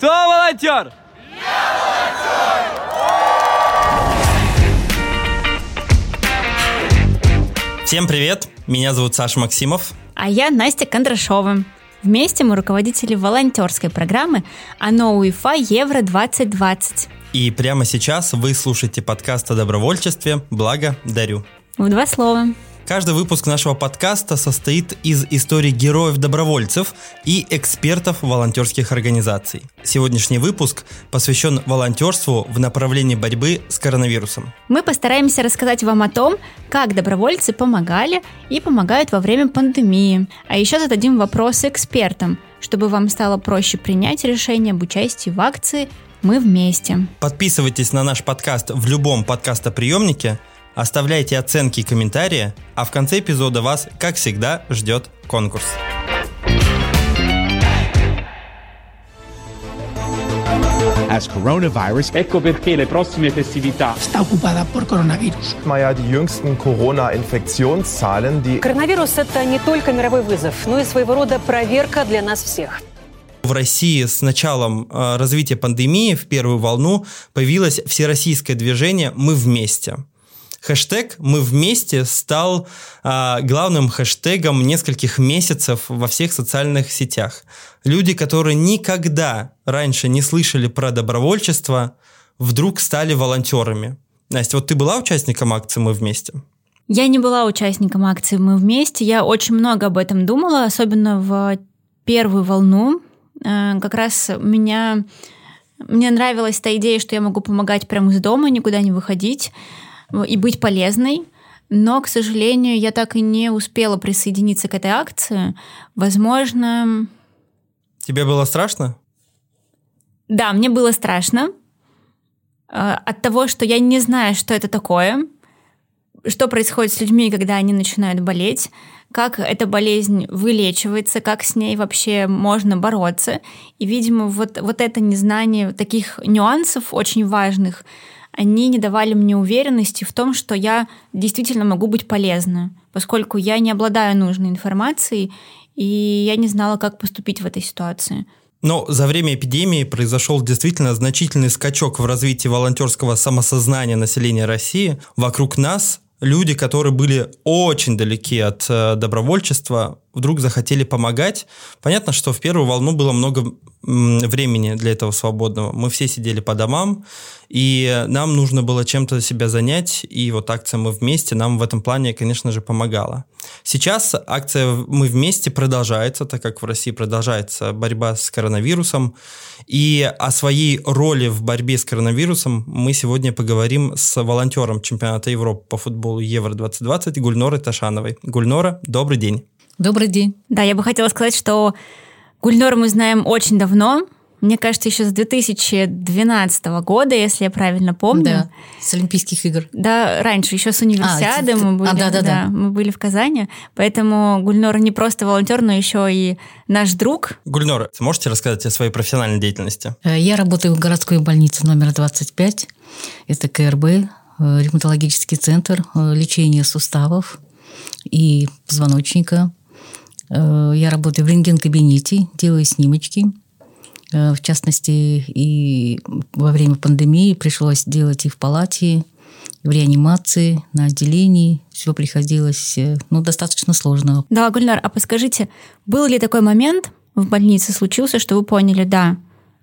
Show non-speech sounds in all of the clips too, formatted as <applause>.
Кто волонтер? Всем привет! Меня зовут Саша Максимов. А я Настя Кондрашова. Вместе мы руководители волонтерской программы ОНО УЕФА Евро-2020. И прямо сейчас вы слушаете подкаст о добровольчестве «Благо дарю». В два слова. Каждый выпуск нашего подкаста состоит из историй героев-добровольцев и экспертов волонтерских организаций. Сегодняшний выпуск посвящен волонтерству в направлении борьбы с коронавирусом. Мы постараемся рассказать вам о том, как добровольцы помогали и помогают во время пандемии. А еще зададим вопросы экспертам, чтобы вам стало проще принять решение об участии в акции «Мы вместе». Подписывайтесь на наш подкаст в любом подкастоприемнике – Оставляйте оценки и комментарии, а в конце эпизода вас, как всегда, ждет конкурс. as coronavirus. Ecco perché le prossime festività sta occupata por coronavirus. Ja, die jüngsten Corona-Infektionszahlen, die... Коронавирус – это не только мировой вызов, но и своего рода проверка для нас всех. В России с началом э, развития пандемии в первую волну появилось всероссийское движение «Мы вместе». Хэштег «Мы вместе» стал а, главным хэштегом нескольких месяцев во всех социальных сетях. Люди, которые никогда раньше не слышали про добровольчество, вдруг стали волонтерами. Настя, вот ты была участником акции «Мы вместе»? Я не была участником акции «Мы вместе». Я очень много об этом думала, особенно в первую волну. Э, как раз меня... Мне нравилась та идея, что я могу помогать прямо из дома, никуда не выходить и быть полезной. Но, к сожалению, я так и не успела присоединиться к этой акции. Возможно... Тебе было страшно? Да, мне было страшно э, от того, что я не знаю, что это такое, что происходит с людьми, когда они начинают болеть, как эта болезнь вылечивается, как с ней вообще можно бороться. И, видимо, вот, вот это незнание таких нюансов очень важных – они не давали мне уверенности в том, что я действительно могу быть полезна, поскольку я не обладаю нужной информацией, и я не знала, как поступить в этой ситуации. Но за время эпидемии произошел действительно значительный скачок в развитии волонтерского самосознания населения России. Вокруг нас люди, которые были очень далеки от э, добровольчества, вдруг захотели помогать. Понятно, что в первую волну было много времени для этого свободного. Мы все сидели по домам, и нам нужно было чем-то себя занять, и вот акция «Мы вместе» нам в этом плане, конечно же, помогала. Сейчас акция «Мы вместе» продолжается, так как в России продолжается борьба с коронавирусом, и о своей роли в борьбе с коронавирусом мы сегодня поговорим с волонтером чемпионата Европы по футболу Евро-2020 Гульнорой Ташановой. Гульнора, добрый день. Добрый день. Да, я бы хотела сказать, что Гульнору мы знаем очень давно. Мне кажется, еще с 2012 года, если я правильно помню. Да, с Олимпийских игр. Да, раньше, еще с универсиады а, мы были. А, да, да, да, мы были в Казани. Поэтому Гульнор не просто волонтер, но еще и наш друг. Гульнор, можете рассказать о своей профессиональной деятельности? Э, я работаю в городской больнице номер 25. Это КРБ, э, ревматологический центр э, лечения суставов и позвоночника. Э, я работаю в рентген-кабинете, делаю снимочки. Э, в частности, и во время пандемии пришлось делать и в палате, в реанимации, на отделении. Все приходилось, э, ну, достаточно сложно. Да, Гульнар, а подскажите, был ли такой момент в больнице случился, что вы поняли, да,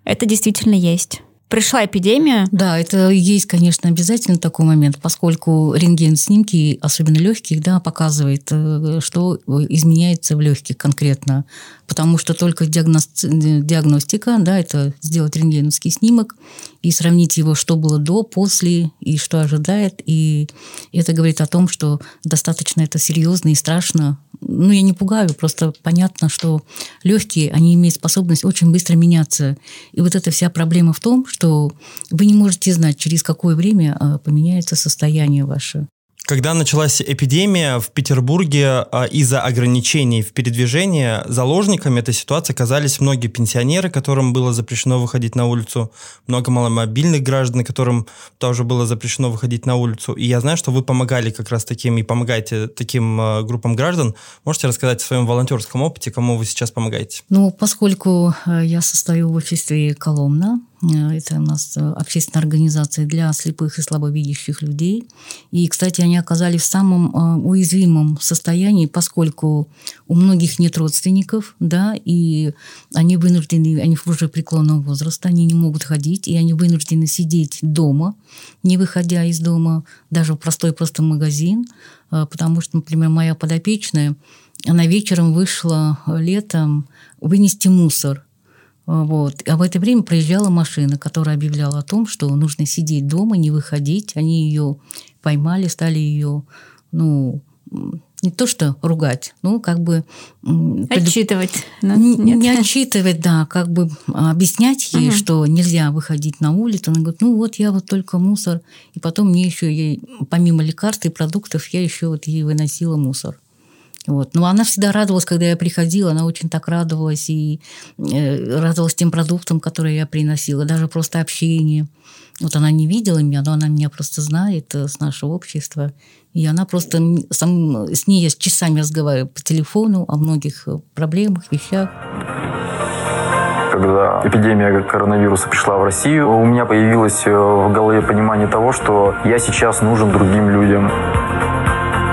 это действительно есть? Пришла эпидемия. Да, это есть, конечно, обязательно такой момент, поскольку рентген-снимки, особенно легких, да, показывает, э, что изменяется в легких конкретно. Потому что только диагностика, да, это сделать рентгеновский снимок и сравнить его, что было до, после и что ожидает. И это говорит о том, что достаточно это серьезно и страшно ну, я не пугаю, просто понятно, что легкие, они имеют способность очень быстро меняться. И вот эта вся проблема в том, что вы не можете знать, через какое время а, поменяется состояние ваше. Когда началась эпидемия в Петербурге а, из-за ограничений в передвижении, заложниками этой ситуации оказались многие пенсионеры, которым было запрещено выходить на улицу, много маломобильных граждан, которым тоже было запрещено выходить на улицу. И я знаю, что вы помогали как раз таким и помогаете таким а, группам граждан. Можете рассказать о своем волонтерском опыте, кому вы сейчас помогаете? Ну, поскольку э, я состою в офисе Коломна, это у нас э, общественная организация для слепых и слабовидящих людей. И, кстати, они оказались в самом э, уязвимом состоянии, поскольку у многих нет родственников, да, и они вынуждены, они уже преклонного возраста, они не могут ходить, и они вынуждены сидеть дома, не выходя из дома, даже в простой просто магазин, потому что, например, моя подопечная, она вечером вышла летом вынести мусор – вот. А в это время проезжала машина, которая объявляла о том, что нужно сидеть дома, не выходить. Они ее поймали, стали ее, ну, не то что ругать, ну, как бы... Отчитывать. Не, не отчитывать, да, как бы объяснять ей, угу. что нельзя выходить на улицу. Она говорит, ну вот я вот только мусор. И потом мне еще, ей, помимо лекарств и продуктов, я еще вот ей выносила мусор. Вот. Но она всегда радовалась, когда я приходила, она очень так радовалась и э, радовалась тем продуктам, которые я приносила, даже просто общение. Вот она не видела меня, но она меня просто знает э, с нашего общества. И она просто... Сам, с ней я часами разговариваю по телефону о многих э, проблемах, вещах. Когда эпидемия коронавируса пришла в Россию, у меня появилось в голове понимание того, что я сейчас нужен другим людям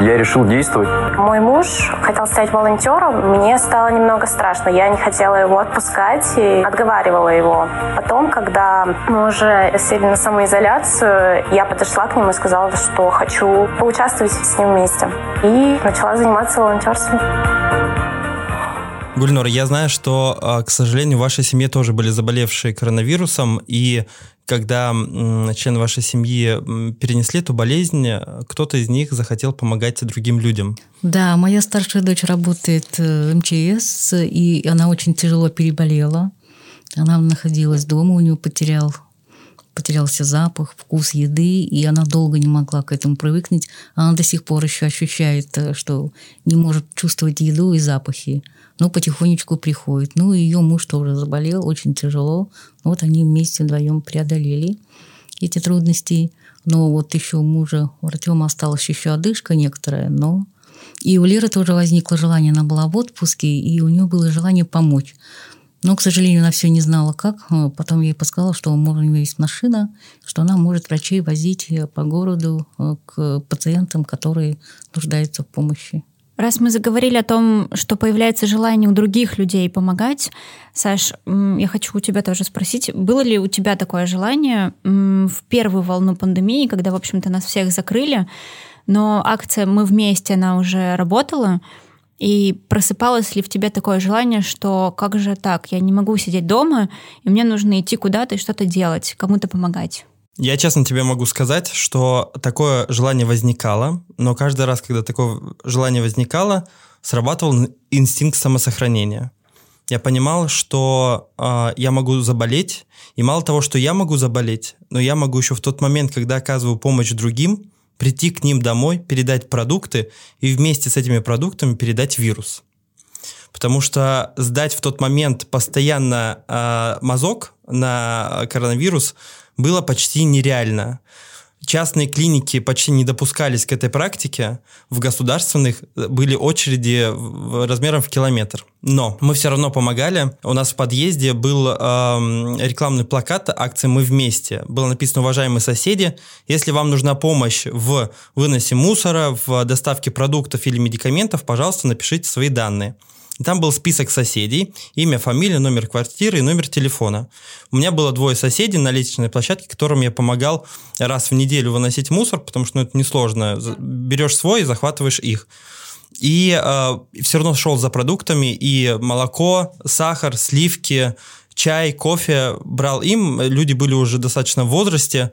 я решил действовать. Мой муж хотел стать волонтером. Мне стало немного страшно. Я не хотела его отпускать и отговаривала его. Потом, когда мы уже сели на самоизоляцию, я подошла к нему и сказала, что хочу поучаствовать с ним вместе. И начала заниматься волонтерством. Гульнор, я знаю, что, а, к сожалению, в вашей семье тоже были заболевшие коронавирусом, и когда члены вашей семьи перенесли эту болезнь, кто-то из них захотел помогать другим людям. Да, моя старшая дочь работает э, в МЧС, и она очень тяжело переболела. Она находилась дома, у нее потерял потерялся запах, вкус еды, и она долго не могла к этому привыкнуть. Она до сих пор еще ощущает, э, что не может чувствовать еду и запахи но потихонечку приходит. Ну, ее муж тоже заболел, очень тяжело. Вот они вместе вдвоем преодолели эти трудности. Но вот еще у мужа, у Артема осталась еще одышка некоторая, но... И у Леры тоже возникло желание, она была в отпуске, и у нее было желание помочь. Но, к сожалению, она все не знала, как. Потом я ей подсказала, что у нее есть машина, что она может врачей возить по городу э, к пациентам, которые нуждаются в помощи. Раз мы заговорили о том, что появляется желание у других людей помогать, Саш, я хочу у тебя тоже спросить, было ли у тебя такое желание в первую волну пандемии, когда, в общем-то, нас всех закрыли, но акция «Мы вместе», она уже работала, и просыпалось ли в тебе такое желание, что как же так, я не могу сидеть дома, и мне нужно идти куда-то и что-то делать, кому-то помогать? Я честно тебе могу сказать, что такое желание возникало, но каждый раз, когда такое желание возникало, срабатывал инстинкт самосохранения. Я понимал, что э, я могу заболеть, и мало того, что я могу заболеть, но я могу еще в тот момент, когда оказываю помощь другим, прийти к ним домой, передать продукты и вместе с этими продуктами передать вирус. Потому что сдать в тот момент постоянно э, мазок на коронавирус было почти нереально. Частные клиники почти не допускались к этой практике. В государственных были очереди размером в километр. Но мы все равно помогали. У нас в подъезде был э, рекламный плакат акции «Мы вместе». Было написано «Уважаемые соседи, если вам нужна помощь в выносе мусора, в доставке продуктов или медикаментов, пожалуйста, напишите свои данные». Там был список соседей, имя, фамилия, номер квартиры и номер телефона. У меня было двое соседей на лестничной площадке, которым я помогал раз в неделю выносить мусор, потому что ну, это несложно. Берешь свой и захватываешь их. И э, все равно шел за продуктами, и молоко, сахар, сливки, чай, кофе брал им. Люди были уже достаточно в возрасте,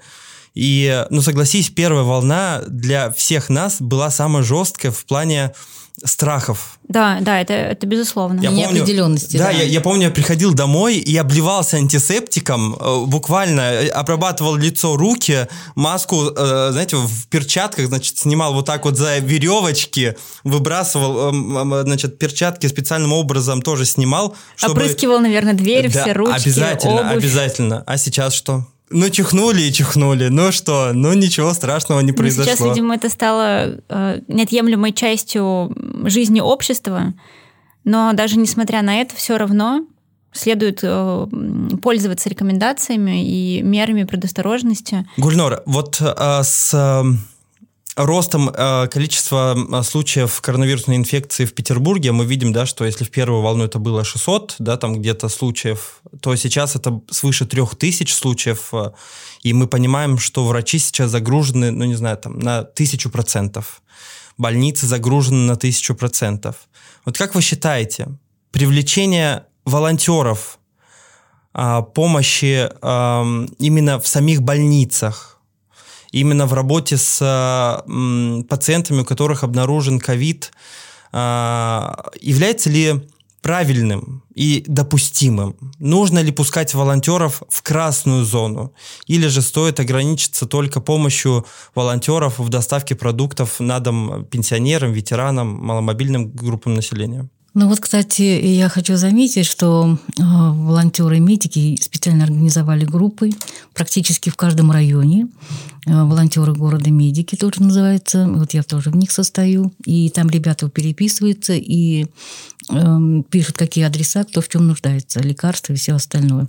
И, ну, согласись, первая волна для всех нас была самая жесткая в плане страхов. Да, да, это, это безусловно. Я помню- Неопределенности, Да, да. Я, я помню, я приходил домой и обливался антисептиком, э, буквально э, обрабатывал лицо, руки, маску, э, знаете, в перчатках, значит, снимал вот так вот за веревочки, выбрасывал, эм, значит, перчатки специальным образом тоже снимал, чтобы... Опрыскивал, наверное, дверь, Да, все ручки, обязательно, обувь. обязательно. А сейчас что? Ну, чихнули и чихнули. Ну что? Ну, ничего страшного не Но произошло. сейчас, видимо, это стало э, неотъемлемой частью жизни общества. Но даже несмотря на это, все равно следует э, пользоваться рекомендациями и мерами предосторожности. Гульнор, вот э, с э, ростом э, количества э, случаев коронавирусной инфекции в Петербурге мы видим, да, что если в первую волну это было 600, да, там где-то случаев, то сейчас это свыше 3000 случаев, э, и мы понимаем, что врачи сейчас загружены, ну, не знаю, там, на тысячу процентов. Больницы загружены на тысячу процентов. Вот как вы считаете, привлечение волонтеров, а, помощи ам, именно в самих больницах, именно в работе с пациентами, у которых обнаружен ковид, а, является ли правильным и допустимым? Нужно ли пускать волонтеров в красную зону? Или же стоит ограничиться только помощью волонтеров в доставке продуктов на дом пенсионерам, ветеранам, маломобильным группам населения? Ну вот, кстати, я хочу заметить, что э, волонтеры и медики специально организовали группы практически в каждом районе. Э, волонтеры города медики тоже называется. Вот я тоже в них состою. И там ребята переписываются и эм, пишут, какие адреса, кто в чем нуждается, лекарства и все остальное.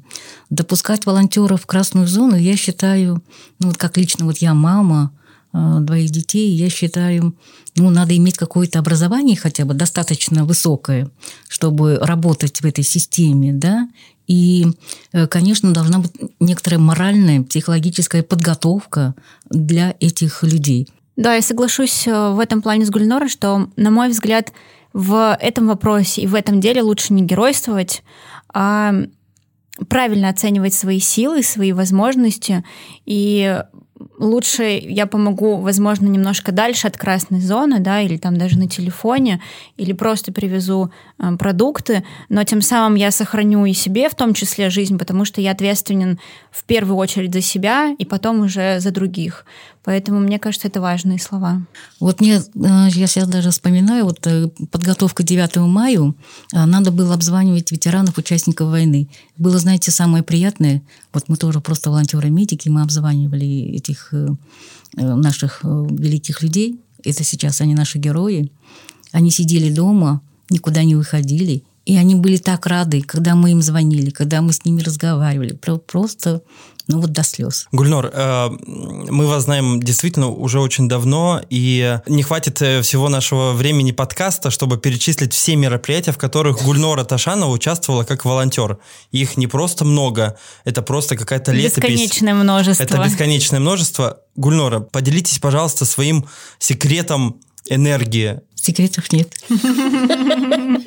Допускать волонтеров в красную зону, я считаю, ну вот как лично вот я мама, э, двоих детей, я считаю, ну, надо иметь какое-то образование хотя бы достаточно высокое, чтобы работать в этой системе, да, и, э, конечно, должна быть некоторая моральная, психологическая подготовка для этих людей. Да, я соглашусь э, в этом плане с Гульнорой, что, на мой взгляд, в этом вопросе и в этом деле лучше не геройствовать, а правильно оценивать свои силы, свои возможности. И лучше я помогу, возможно, немножко дальше от красной зоны, да, или там даже на телефоне, или просто привезу э, продукты, но тем самым я сохраню и себе в том числе жизнь, потому что я ответственен в первую очередь за себя и потом уже за других. Поэтому мне кажется, это важные слова. Вот мне, э, я сейчас даже вспоминаю, вот э, подготовка 9 мая, э, надо было обзванивать ветеранов, участников войны. Было, знаете, самое приятное, вот мы тоже просто волонтеры-медики, мы обзванивали этих наших великих людей, это сейчас они наши герои, они сидели дома, никуда не выходили, и они были так рады, когда мы им звонили, когда мы с ними разговаривали, Про- просто, ну вот до слез. Гульнор, э, мы вас знаем действительно уже очень давно, и не хватит э, всего нашего времени подкаста, чтобы перечислить все мероприятия, в которых Гульнора Ташанова участвовала как волонтер. Их не просто много, это просто какая-то летопись. Бесконечное множество. Это бесконечное множество. Гульнора, поделитесь, пожалуйста, своим секретом энергии. Секретов нет. <laughs>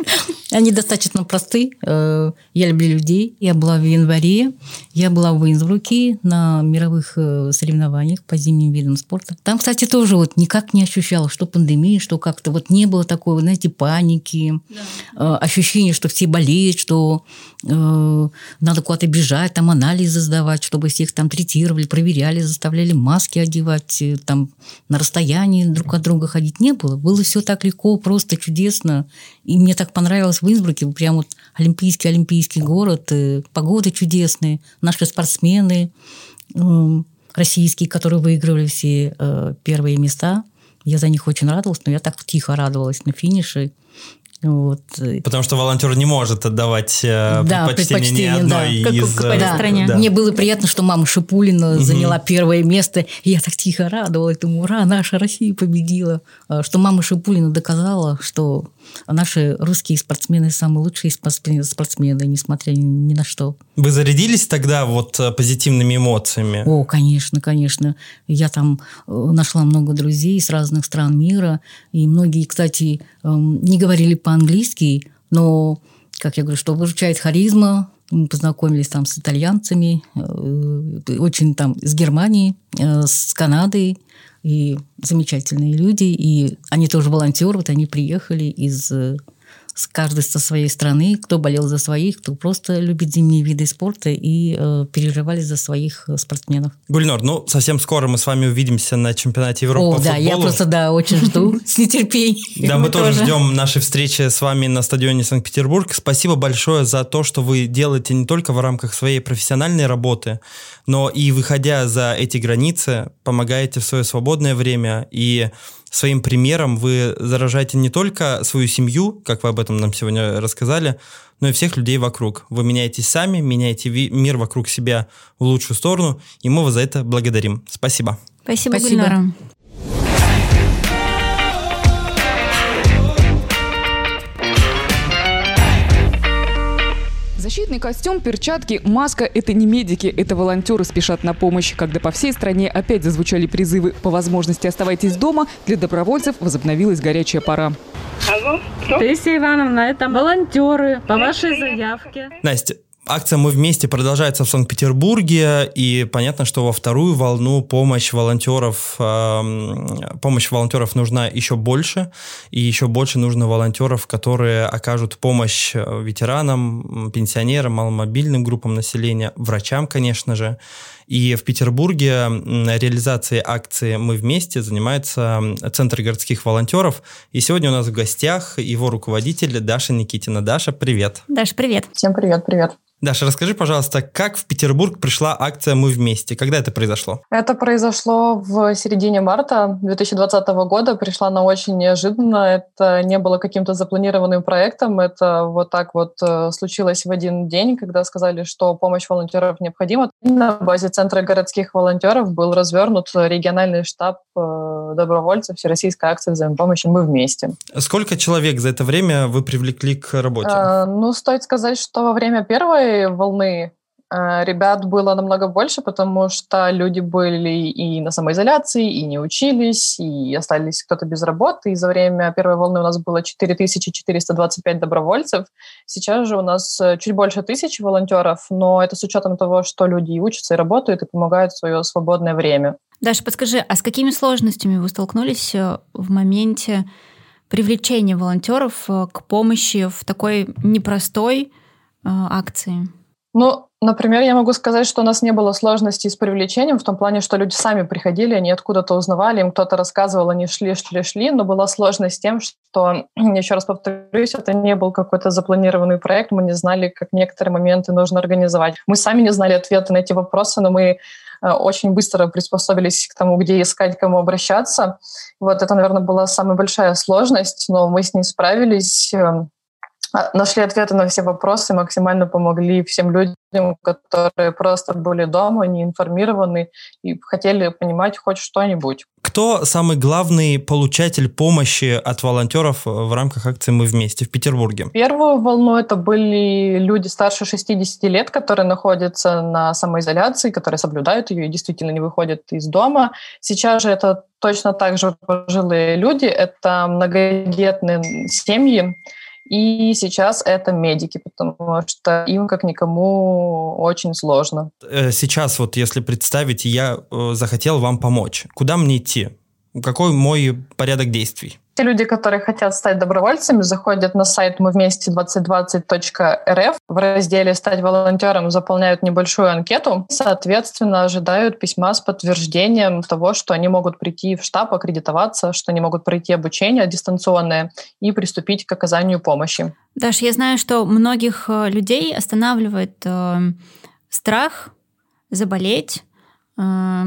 Они достаточно просты. Э, Я люблю людей. Я была в январе. Я была в Инсбруке на мировых э, соревнованиях по зимним видам спорта. Там, кстати, тоже вот никак не ощущала, что пандемия, что как-то вот не было такой, знаете, паники, э, ощущения, что все болеют, что надо куда-то бежать, там анализы сдавать, чтобы всех там третировали, проверяли, заставляли маски одевать, там на расстоянии друг от друга ходить не было. Было все так легко, просто чудесно. И мне так понравилось в Инсбруке, прям вот олимпийский олимпийский город, э, погода чудесная, наши спортсмены э, российские, которые выигрывали все э, первые места. Я за них очень радовалась, но я так тихо радовалась на финише. Вот. Потому что волонтер не может отдавать э, Да, предпочтение ни одной да. Как из... в какой-то э, стране. да. Мне было приятно, что мама Шипулина заняла первое место. И я так тихо радовалась. Думаю, ура, наша Россия победила. А, Что мама Шипулина доказала, что наши русские спортсмены самые лучшие спортсмены, спортсмены несмотря ни, ни на что. Вы зарядились тогда вот э, позитивными эмоциями? О, конечно, конечно. Я там э, нашла много друзей с разных стран мира. И многие, кстати, эм, не говорили по-английски, но, как я говорю, что выручает харизма, Мы познакомились там с итальянцами, э, очень там с Германии, э, с Канадой, и замечательные люди, и они тоже волонтеры, вот они приехали из с каждой со своей страны, кто болел за своих, кто просто любит зимние виды спорта и э, переживали за своих э, спортсменов. Гульнор, ну совсем скоро мы с вами увидимся на чемпионате Европы О, по да, футболу. я просто, да, очень жду <laughs> с нетерпением. Да, мы тоже ждем нашей встречи с вами на стадионе Санкт-Петербург. Спасибо большое за то, что вы делаете не только в рамках своей профессиональной работы, но и выходя за эти границы, помогаете в свое свободное время и своим примером вы заражаете не только свою семью, как вы об этом нам сегодня рассказали, но и всех людей вокруг. Вы меняетесь сами, меняете мир вокруг себя в лучшую сторону, и мы вас за это благодарим. Спасибо. Спасибо, Спасибо. Гульнара. Защитный костюм, перчатки, маска – это не медики, это волонтеры спешат на помощь. Когда по всей стране опять зазвучали призывы «По возможности оставайтесь дома», для добровольцев возобновилась горячая пора. Алло, кто? Таисия Ивановна, это волонтеры по вашей заявке. Настя, Акция «Мы вместе» продолжается в Санкт-Петербурге, и понятно, что во вторую волну помощь волонтеров, э, помощь волонтеров нужна еще больше, и еще больше нужно волонтеров, которые окажут помощь э, ветеранам, пенсионерам, маломобильным группам населения, врачам, конечно же. И в Петербурге реализацией акции «Мы вместе» занимается Центр городских волонтеров. И сегодня у нас в гостях его руководитель Даша Никитина. Даша, привет. Даша, привет. Всем привет, привет. Даша, расскажи, пожалуйста, как в Петербург пришла акция «Мы вместе»? Когда это произошло? Это произошло в середине марта 2020 года. Пришла на очень неожиданно. Это не было каким-то запланированным проектом. Это вот так вот э, случилось в один день, когда сказали, что помощь волонтеров необходима. На базе Центра городских волонтеров был развернут региональный штаб э, добровольцев Всероссийской акции взаимопомощи «Мы вместе». Сколько человек за это время вы привлекли к работе? А, ну, стоит сказать, что во время первой волны э, ребят было намного больше, потому что люди были и на самоизоляции, и не учились, и остались кто-то без работы. И за время первой волны у нас было 4425 добровольцев. Сейчас же у нас э, чуть больше тысячи волонтеров, но это с учетом того, что люди и учатся, и работают, и помогают в свое свободное время. Даша, подскажи, а с какими сложностями вы столкнулись э, в моменте привлечения волонтеров к помощи в такой непростой Э, акции? Ну, например, я могу сказать, что у нас не было сложностей с привлечением в том плане, что люди сами приходили, они откуда-то узнавали, им кто-то рассказывал, они шли, шли, шли, но была сложность с тем, что, <clears throat> еще раз повторюсь, это не был какой-то запланированный проект, мы не знали, как некоторые моменты нужно организовать. Мы сами не знали ответы на эти вопросы, но мы э, очень быстро приспособились к тому, где искать, к кому обращаться. Вот это, наверное, была самая большая сложность, но мы с ней справились. Нашли ответы на все вопросы, максимально помогли всем людям, которые просто были дома, не информированы и хотели понимать хоть что-нибудь. Кто самый главный получатель помощи от волонтеров в рамках акции «Мы вместе» в Петербурге? Первую волну это были люди старше 60 лет, которые находятся на самоизоляции, которые соблюдают ее и действительно не выходят из дома. Сейчас же это точно так же пожилые люди, это многодетные семьи, и сейчас это медики, потому что им, как никому, очень сложно. Э, сейчас вот если представить, я э, захотел вам помочь. Куда мне идти? Какой мой порядок действий? Те люди, которые хотят стать добровольцами, заходят на сайт мы вместе 2020.рф. В разделе «Стать волонтером» заполняют небольшую анкету. Соответственно, ожидают письма с подтверждением того, что они могут прийти в штаб, аккредитоваться, что они могут пройти обучение дистанционное и приступить к оказанию помощи. Даш, я знаю, что многих э, людей останавливает э, страх заболеть э,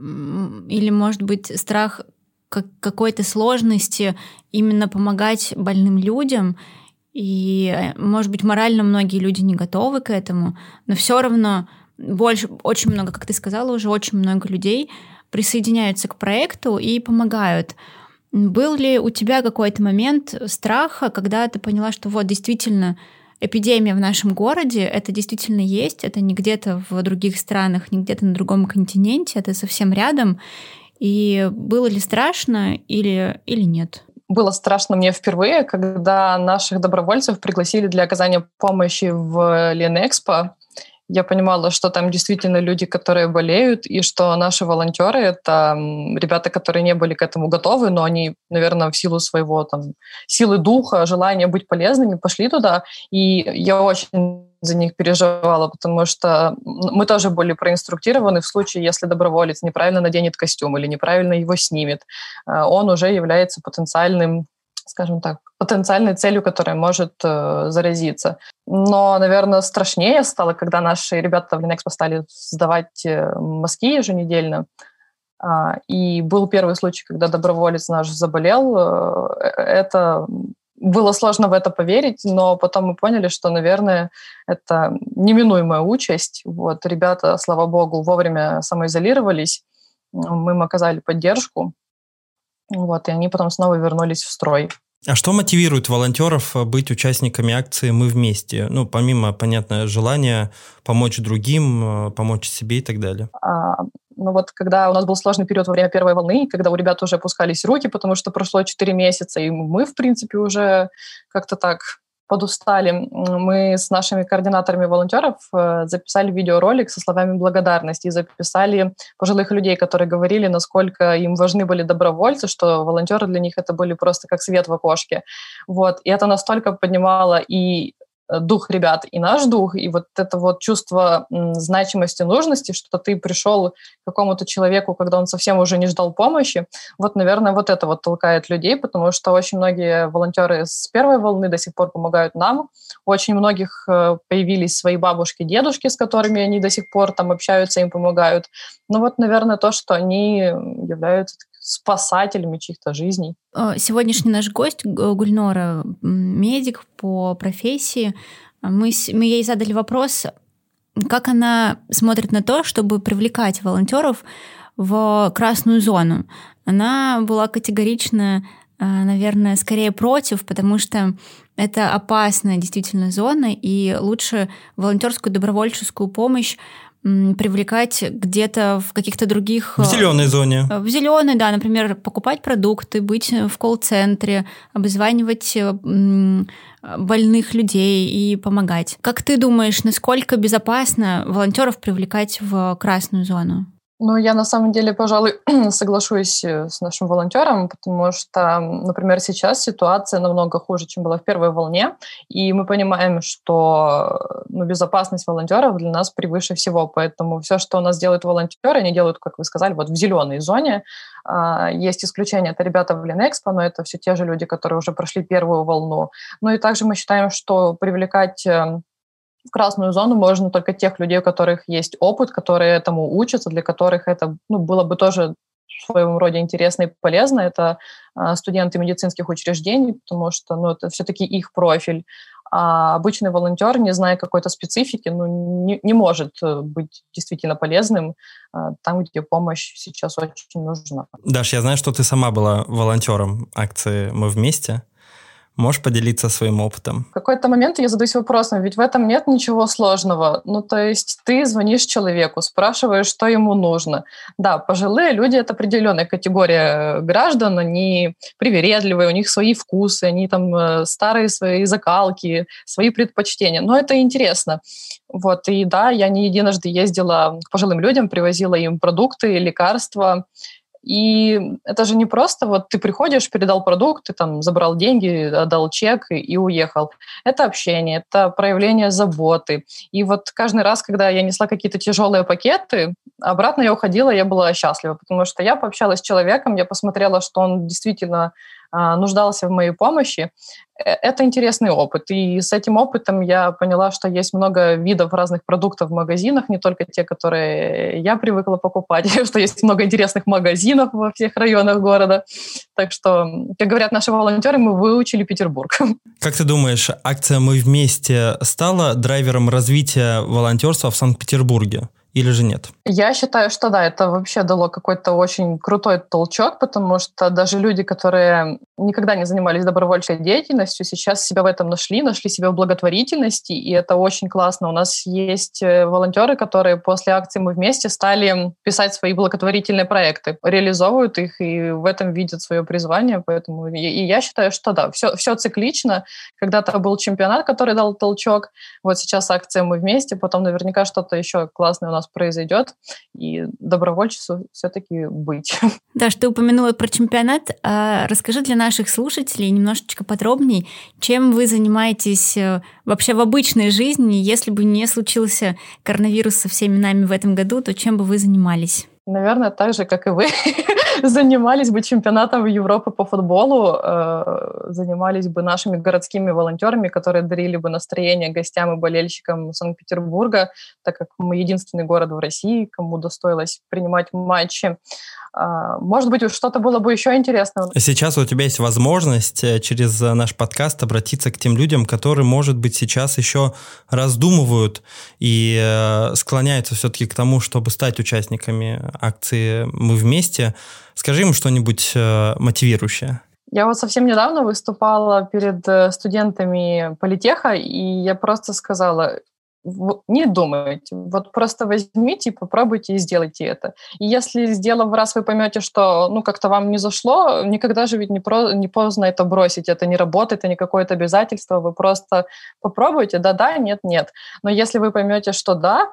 или, может быть, страх какой-то сложности именно помогать больным людям. И, может быть, морально многие люди не готовы к этому, но все равно больше, очень много, как ты сказала, уже очень много людей присоединяются к проекту и помогают. Был ли у тебя какой-то момент страха, когда ты поняла, что вот действительно эпидемия в нашем городе, это действительно есть, это не где-то в других странах, не где-то на другом континенте, это совсем рядом, и было ли страшно или, или нет? было страшно мне впервые, когда наших добровольцев пригласили для оказания помощи в Ленэкспо я понимала, что там действительно люди, которые болеют, и что наши волонтеры — это ребята, которые не были к этому готовы, но они, наверное, в силу своего там, силы духа, желания быть полезными, пошли туда. И я очень за них переживала, потому что мы тоже были проинструктированы в случае, если доброволец неправильно наденет костюм или неправильно его снимет, э, он уже является потенциальным скажем так, потенциальной целью, которая может э, заразиться. Но, наверное, страшнее стало, когда наши ребята в Linexpo стали сдавать э, мазки еженедельно. Э, и был первый случай, когда доброволец наш заболел. Э, это было сложно в это поверить, но потом мы поняли, что, наверное, это неминуемая участь. Вот, ребята, слава богу, вовремя самоизолировались, мы им оказали поддержку, вот, и они потом снова вернулись в строй. А что мотивирует волонтеров э, быть участниками акции «Мы вместе»? Ну, помимо, понятно, желания помочь другим, э, помочь себе и так далее. А, ну вот когда у нас был сложный период во время первой волны, когда у ребят уже опускались руки, потому что прошло 4 месяца, и мы, в принципе, уже как-то так подустали, мы с нашими координаторами волонтеров э, записали видеоролик со словами благодарности и записали пожилых людей, которые говорили, насколько им важны были добровольцы, что волонтеры для них это были просто как свет в окошке. Вот. И это настолько поднимало и дух ребят и наш дух, и вот это вот чувство значимости, нужности, что ты пришел к какому-то человеку, когда он совсем уже не ждал помощи, вот, наверное, вот это вот толкает людей, потому что очень многие волонтеры с первой волны до сих пор помогают нам, очень многих э, появились свои бабушки, дедушки, с которыми они до сих пор там общаются, им помогают. Ну вот, наверное, то, что они являются спасателями чьих-то жизней. Э, сегодняшний наш гость Гульнора, медик по профессии, мы, мы ей задали вопрос, как она смотрит на то, чтобы привлекать волонтеров в красную зону. Она была категорично, э, наверное, скорее против, потому что это опасная действительно зона, и лучше волонтерскую добровольческую помощь привлекать где-то в каких-то других... В зеленой зоне. Э, в зеленой, да, например, покупать продукты, быть в колл-центре, обзванивать э, больных людей и помогать. Как ты думаешь, насколько безопасно волонтеров привлекать в красную зону? Ну, я на самом деле, пожалуй, <clears throat> соглашусь э, с нашим волонтером, потому что, например, сейчас ситуация намного хуже, чем была в первой волне, и мы понимаем, что ну, безопасность волонтеров для нас превыше всего, поэтому все, что у нас делают волонтеры, они делают, как вы сказали, вот в зеленой зоне. А, есть исключения, это ребята в Ленэкспо, но это все те же люди, которые уже прошли первую волну. Ну и также мы считаем, что привлекать эм, в красную зону можно только тех людей, у которых есть опыт, которые этому учатся, для которых это ну, было бы тоже в своем роде интересно и полезно. Это э, студенты медицинских учреждений, потому что ну, это все-таки их профиль. А обычный волонтер, не зная какой-то специфики, ну, не, не может э, быть действительно полезным э, там, где помощь сейчас очень нужна. Даш, я знаю, что ты сама была волонтером акции «Мы вместе». Можешь поделиться своим опытом? В какой-то момент я задаюсь вопросом, ведь в этом нет ничего сложного. Ну, то есть ты звонишь человеку, спрашиваешь, что ему нужно. Да, пожилые люди — это определенная категория граждан, они привередливые, у них свои вкусы, они там э, старые свои закалки, свои предпочтения. Но это интересно. Вот, и да, я не единожды ездила к пожилым людям, привозила им продукты, лекарства, и это же не просто вот ты приходишь, передал продукт, ты там забрал деньги, отдал чек и, и уехал. Это общение, это проявление заботы. И вот каждый раз, когда я несла какие-то тяжелые пакеты, обратно я уходила, я была счастлива, потому что я пообщалась с человеком, я посмотрела, что он действительно нуждался в моей помощи. Э, это интересный опыт. И с этим опытом я поняла, что есть много видов разных продуктов в магазинах, не только те, которые я привыкла покупать, <laughs> что есть много интересных магазинов во всех районах города. Так что, как говорят наши волонтеры, мы выучили Петербург. <laughs> Как ты думаешь, акция «Мы вместе» стала драйвером развития волонтерства в Санкт-Петербурге? Или же нет? Я считаю, что да, это вообще дало какой-то очень крутой толчок, потому что даже люди, которые никогда не занимались добровольческой деятельностью, сейчас себя в этом нашли, нашли себя в благотворительности, и это очень классно. У нас есть э, волонтеры, которые после акции «Мы вместе» стали писать свои благотворительные проекты, реализовывают их и в этом видят свое призвание, поэтому и, я считаю, что да, все, все циклично. Когда-то был чемпионат, который дал толчок, вот сейчас акция «Мы вместе», потом наверняка что-то еще классное у нас произойдет, и добровольчеству все-таки быть. <laughs> Да, что ты упомянула про чемпионат. А расскажи для наших слушателей немножечко подробнее, чем вы занимаетесь э, вообще в обычной жизни, если бы не случился коронавирус со всеми нами в этом году, то чем бы вы занимались? Наверное, так же, как и вы, <laughs> занимались бы чемпионатом Европы по футболу, э, занимались бы нашими городскими волонтерами, которые дарили бы настроение гостям и болельщикам Санкт-Петербурга, так как мы единственный город в России, кому достоилось принимать матчи. А, может быть, что-то было бы еще интересное. Сейчас у тебя есть возможность э, через э, наш подкаст обратиться к тем людям, которые, может быть, сейчас еще раздумывают и склоняются все-таки к тому, чтобы стать участниками акции «Мы вместе». Скажи им что-нибудь мотивирующее. Я вот совсем недавно выступала перед студентами политеха, и я просто сказала, не думайте, вот просто возьмите, попробуйте и сделайте это. И если сделав раз, вы поймете, что ну как-то вам не зашло, никогда же ведь не, про, не поздно это бросить, это не работает, это не какое-то обязательство, вы просто попробуйте, да-да, нет-нет. Но если вы поймете, что да,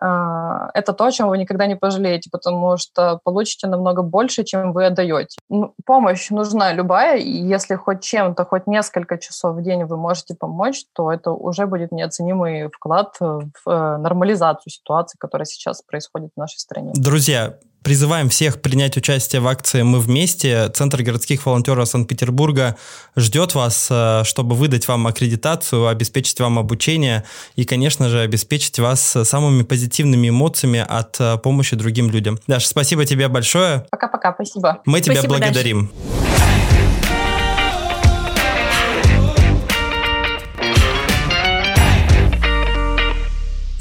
это то, о чем вы никогда не пожалеете, потому что получите намного больше, чем вы отдаете. Помощь нужна любая, и если хоть чем-то, хоть несколько часов в день вы можете помочь, то это уже будет неоценимый вклад в э, нормализацию ситуации, которая сейчас происходит в нашей стране. Друзья, Призываем всех принять участие в акции «Мы вместе». Центр городских волонтеров Санкт-Петербурга ждет вас, э, чтобы выдать вам аккредитацию, обеспечить вам обучение и, конечно же, обеспечить вас самыми позитивными эмоциями от э, помощи другим людям. Даша, спасибо тебе большое. Пока-пока, спасибо. Мы спасибо, тебя благодарим. Даша.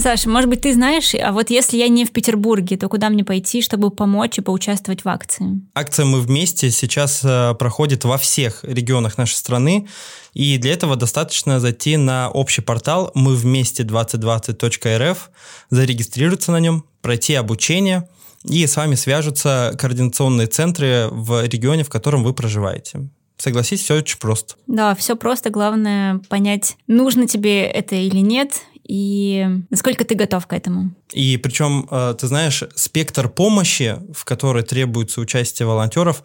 Саша, может быть, ты знаешь, а вот если я не в Петербурге, то куда мне пойти, чтобы помочь и поучаствовать в акции? Акция «Мы вместе» сейчас э, проходит во всех регионах нашей страны, и для этого достаточно зайти на общий портал мы вместе 2020.рф, зарегистрироваться на нем, пройти обучение, и с вами свяжутся координационные центры в регионе, в котором вы проживаете. Согласись, все очень просто. Да, все просто. Главное понять, нужно тебе это или нет, и насколько ты готов к этому. И причем, э, ты знаешь, спектр помощи, в которой требуется участие волонтеров,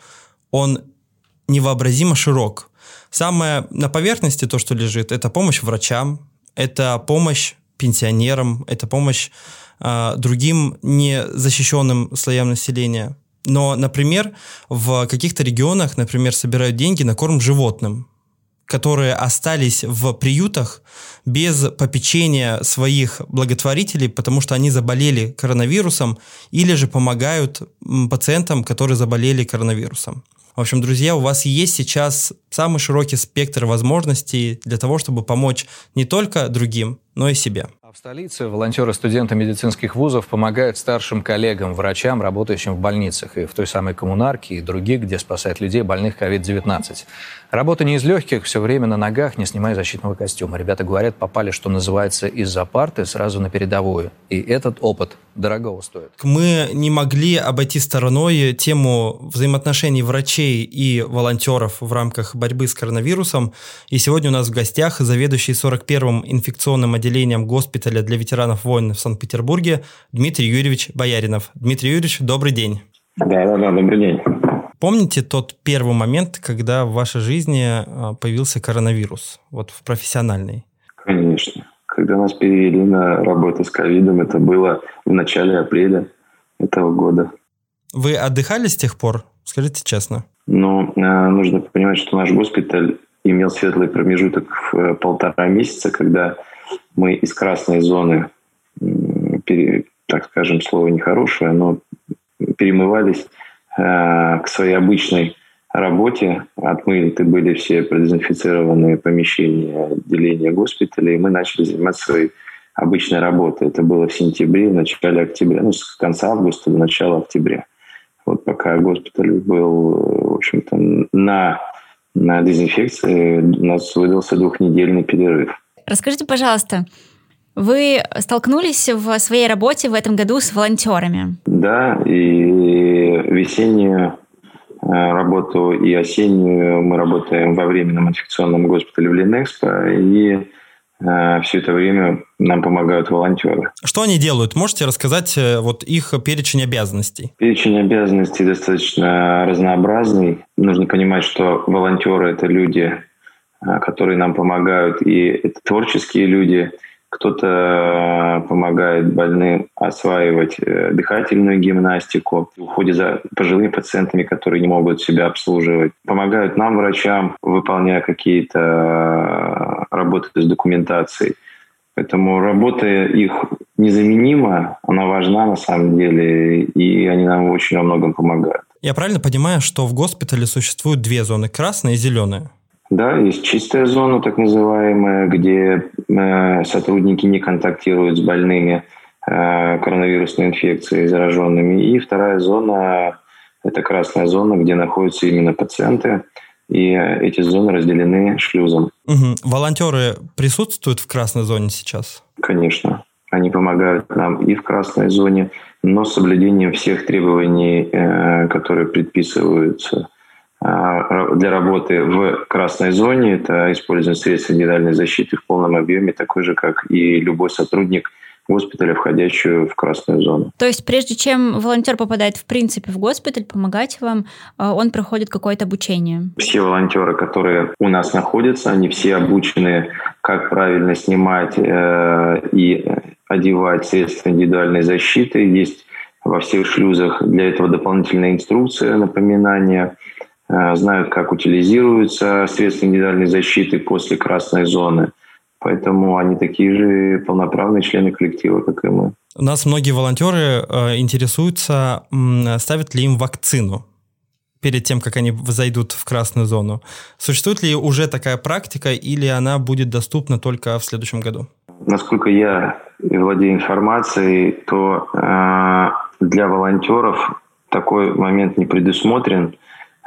он невообразимо широк. Самое на поверхности то, что лежит, это помощь врачам, это помощь пенсионерам, это помощь э, другим незащищенным слоям населения. Но, например, в каких-то регионах, например, собирают деньги на корм животным которые остались в приютах без попечения своих благотворителей, потому что они заболели коронавирусом, или же помогают пациентам, которые заболели коронавирусом. В общем, друзья, у вас есть сейчас самый широкий спектр возможностей для того, чтобы помочь не только другим, но и себе. В столице волонтеры студенты медицинских вузов помогают старшим коллегам, врачам, работающим в больницах и в той самой коммунарке и других, где спасают людей больных COVID-19. Работа не из легких, все время на ногах, не снимая защитного костюма. Ребята говорят, попали, что называется, из-за парты сразу на передовую. И этот опыт дорого стоит. Мы не могли обойти стороной тему взаимоотношений врачей и волонтеров в рамках борьбы с коронавирусом. И сегодня у нас в гостях заведующий 41-м инфекционным отделением госпиталя для ветеранов войн в Санкт-Петербурге Дмитрий Юрьевич Бояринов. Дмитрий Юрьевич, добрый день. Да, да, да, добрый день. Помните тот первый момент, когда в вашей жизни а, появился коронавирус, вот в профессиональной? Конечно. Когда нас перевели на работу с ковидом, это было в начале апреля этого года. Вы отдыхали с тех пор? Скажите честно. Ну, а, нужно понимать, что наш госпиталь имел светлый промежуток в э, полтора месяца, когда мы из красной зоны, так скажем, слово нехорошее, но перемывались к своей обычной работе. Отмыты были все продезинфицированные помещения отделения госпиталя, и мы начали заниматься своей обычной работы. Это было в сентябре, в начале октября, ну, с конца августа до начала октября. Вот пока госпиталь был, в общем-то, на, на дезинфекции, у нас выдался двухнедельный перерыв. Расскажите, пожалуйста, вы столкнулись в своей работе в этом году с волонтерами? Да, и весеннюю э, работу и осеннюю мы работаем во временном инфекционном госпитале в Ленэкспо, и э, все это время нам помогают волонтеры. Что они делают? Можете рассказать э, вот их перечень обязанностей? Перечень обязанностей достаточно разнообразный. Нужно понимать, что волонтеры – это люди, которые нам помогают, и это творческие люди – кто-то э, помогает больным осваивать э, дыхательную гимнастику, уходит за пожилыми пациентами, которые не могут себя обслуживать. Помогают нам, врачам, выполняя какие-то э, работы с документацией. Поэтому работа их незаменима, она важна на самом деле, и они нам очень во многом помогают. Я правильно понимаю, что в госпитале существуют две зоны, красная и зеленая? Да, есть чистая зона, так называемая, где э, сотрудники не контактируют с больными э, коронавирусной инфекцией, зараженными. И вторая зона – это красная зона, где находятся именно пациенты. И эти зоны разделены шлюзом. Угу. Волонтеры присутствуют в красной зоне сейчас? Конечно. Они помогают нам и в красной зоне, но с соблюдением всех требований, э, которые предписываются для работы в красной зоне. Это использование средств индивидуальной защиты в полном объеме, такой же, как и любой сотрудник госпиталя, входящую в красную зону. То есть прежде чем волонтер попадает в принципе в госпиталь, помогать вам, а, он проходит какое-то обучение? Все волонтеры, которые у нас находятся, они все обучены, как правильно снимать э, и одевать средства индивидуальной защиты. Есть во всех шлюзах для этого дополнительная инструкция, напоминание – знают, как утилизируются средства индивидуальной защиты после красной зоны. Поэтому они такие же полноправные члены коллектива, как и мы. У нас многие волонтеры э, интересуются, ставят ли им вакцину перед тем, как они зайдут в красную зону. Существует ли уже такая практика или она будет доступна только в следующем году? Насколько я владею информацией, то э, для волонтеров такой момент не предусмотрен.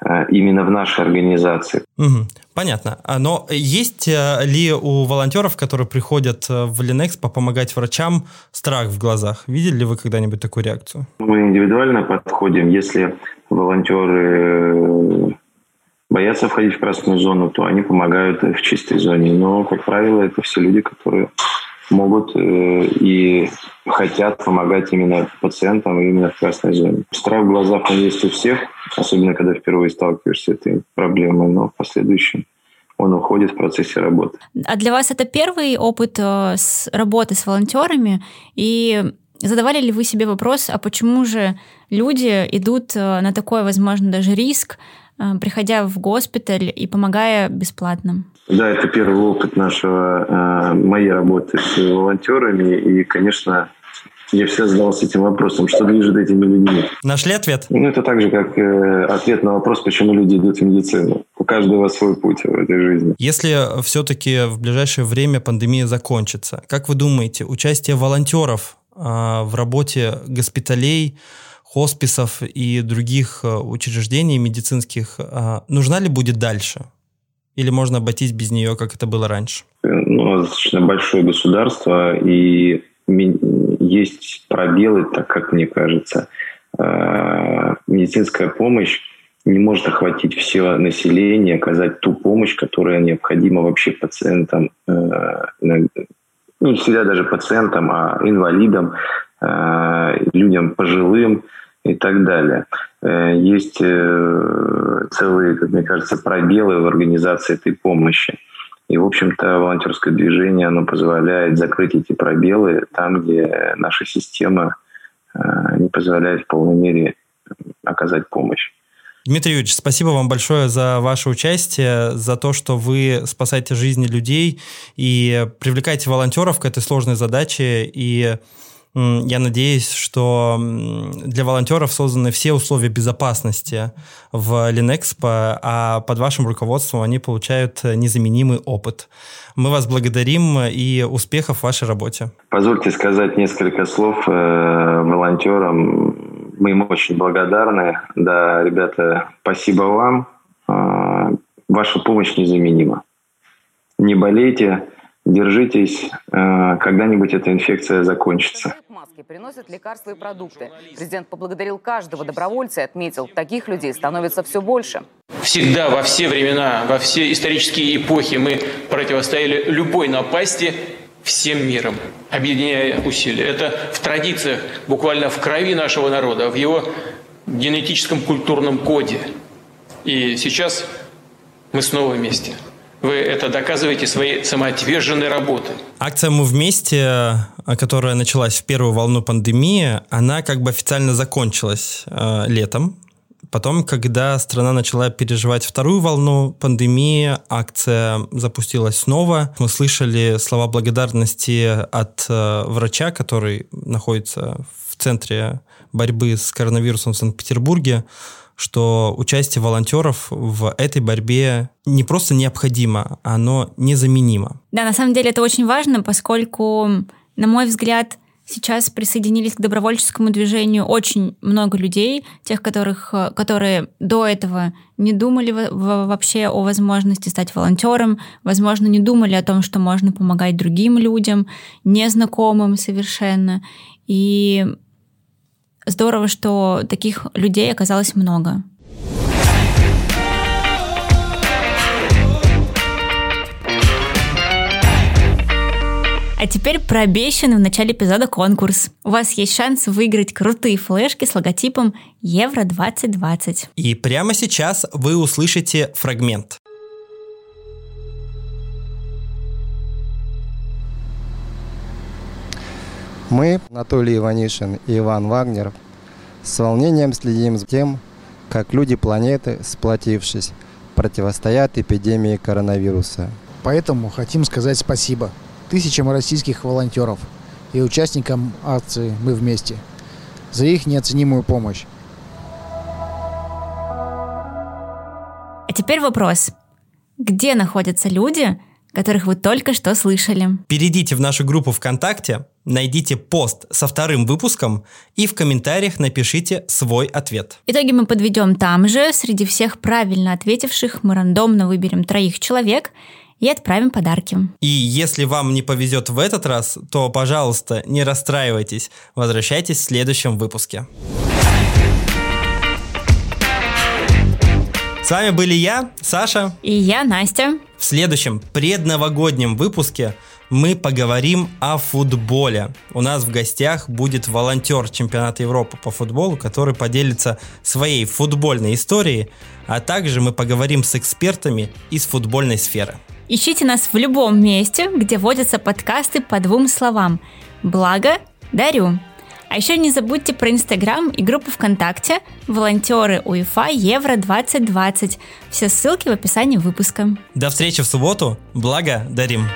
Э, именно в нашей организации. Угу, понятно. А, но есть э, ли у волонтеров, которые приходят э, в Ленэкспо помогать врачам, страх в глазах? Видели ли вы когда-нибудь такую реакцию? Мы индивидуально подходим. Если волонтеры боятся входить в красную зону, то они помогают в чистой зоне. Но, как правило, это все люди, которые могут э, и хотят помогать именно пациентам именно в красной зоне. Страх в глазах он есть у всех, особенно когда впервые сталкиваешься с этой проблемой, но в последующем он уходит в процессе работы. А для вас это первый опыт э, с работы с волонтерами? И задавали ли вы себе вопрос, а почему же люди идут э, на такой, возможно, даже риск, приходя в госпиталь и помогая бесплатно? Да, это первый опыт нашего, э, моей работы с волонтерами. И, конечно, я всегда задался этим вопросом, что движет этими людьми. Нашли ответ? Ну, это так же, как э, ответ на вопрос, почему люди идут в медицину. У каждого свой путь в этой жизни. Если все-таки в ближайшее время пандемия закончится, как вы думаете, участие волонтеров э, в работе госпиталей, хосписов и других э, учреждений медицинских э, нужна ли будет дальше? Или можно обойтись без нее, как это было раньше? Ну, достаточно большое государство, и есть пробелы, так как мне кажется. Э, медицинская помощь не может охватить все население, оказать ту помощь, которая необходима вообще пациентам, э, ну, не всегда даже пациентам, а инвалидам, э, людям пожилым, и так далее. Э, есть э, целые, как мне кажется, пробелы в организации этой помощи. И, в общем-то, волонтерское движение, оно позволяет закрыть эти пробелы там, где наша система э, не позволяет в полной мере оказать помощь. Дмитрий Юрьевич, спасибо вам большое за ваше участие, за то, что вы спасаете жизни людей и привлекаете волонтеров к этой сложной задаче и Я надеюсь, что для волонтеров созданы все условия безопасности в Линэкспо, а под вашим руководством они получают незаменимый опыт. Мы вас благодарим и успехов в вашей работе. Позвольте сказать несколько слов э, волонтерам. Мы им очень благодарны. Да, ребята, спасибо вам. Э, ваша помощь незаменима. Не болейте, держитесь, э, когда-нибудь эта инфекция закончится. Маски приносят лекарства и продукты. Президент поблагодарил каждого добровольца и отметил, таких людей становится все больше. Всегда, во все времена, во все исторические эпохи мы противостояли любой напасти всем миром, объединяя усилия. Это в традициях, буквально в крови нашего народа, в его генетическом культурном коде. И сейчас мы снова вместе. Вы это доказываете своей самоотверженной работой. Акция «Мы вместе», которая началась в первую волну пандемии, она как бы официально закончилась э, летом. Потом, когда страна начала переживать вторую волну пандемии, акция запустилась снова. Мы слышали слова благодарности от э, врача, который находится в центре борьбы с коронавирусом в Санкт-Петербурге что участие волонтеров в этой борьбе не просто необходимо, оно незаменимо. Да, на самом деле это очень важно, поскольку, на мой взгляд, сейчас присоединились к добровольческому движению очень много людей, тех, которых, которые до этого не думали вообще о возможности стать волонтером, возможно, не думали о том, что можно помогать другим людям, незнакомым совершенно. И Здорово, что таких людей оказалось много. А теперь про обещанный в начале эпизода конкурс. У вас есть шанс выиграть крутые флешки с логотипом Евро 2020. И прямо сейчас вы услышите фрагмент. Мы, Анатолий Иванишин и Иван Вагнер, с волнением следим за тем, как люди планеты, сплотившись, противостоят эпидемии коронавируса. Поэтому хотим сказать спасибо тысячам российских волонтеров и участникам акции «Мы вместе» за их неоценимую помощь. А теперь вопрос. Где находятся люди, которых вы только что слышали. Перейдите в нашу группу ВКонтакте, найдите пост со вторым выпуском и в комментариях напишите свой ответ. Итоги мы подведем там же. Среди всех правильно ответивших мы рандомно выберем троих человек и отправим подарки. И если вам не повезет в этот раз, то, пожалуйста, не расстраивайтесь. Возвращайтесь в следующем выпуске. С вами были я, Саша. И я, Настя. В следующем предновогоднем выпуске мы поговорим о футболе. У нас в гостях будет волонтер чемпионата Европы по футболу, который поделится своей футбольной историей, а также мы поговорим с экспертами из футбольной сферы. Ищите нас в любом месте, где водятся подкасты по двум словам. Благо, дарю. А еще не забудьте про Инстаграм и группу ВКонтакте «Волонтеры УЕФА Евро-2020». Все ссылки в описании выпуска. До встречи в субботу. Благо, дарим.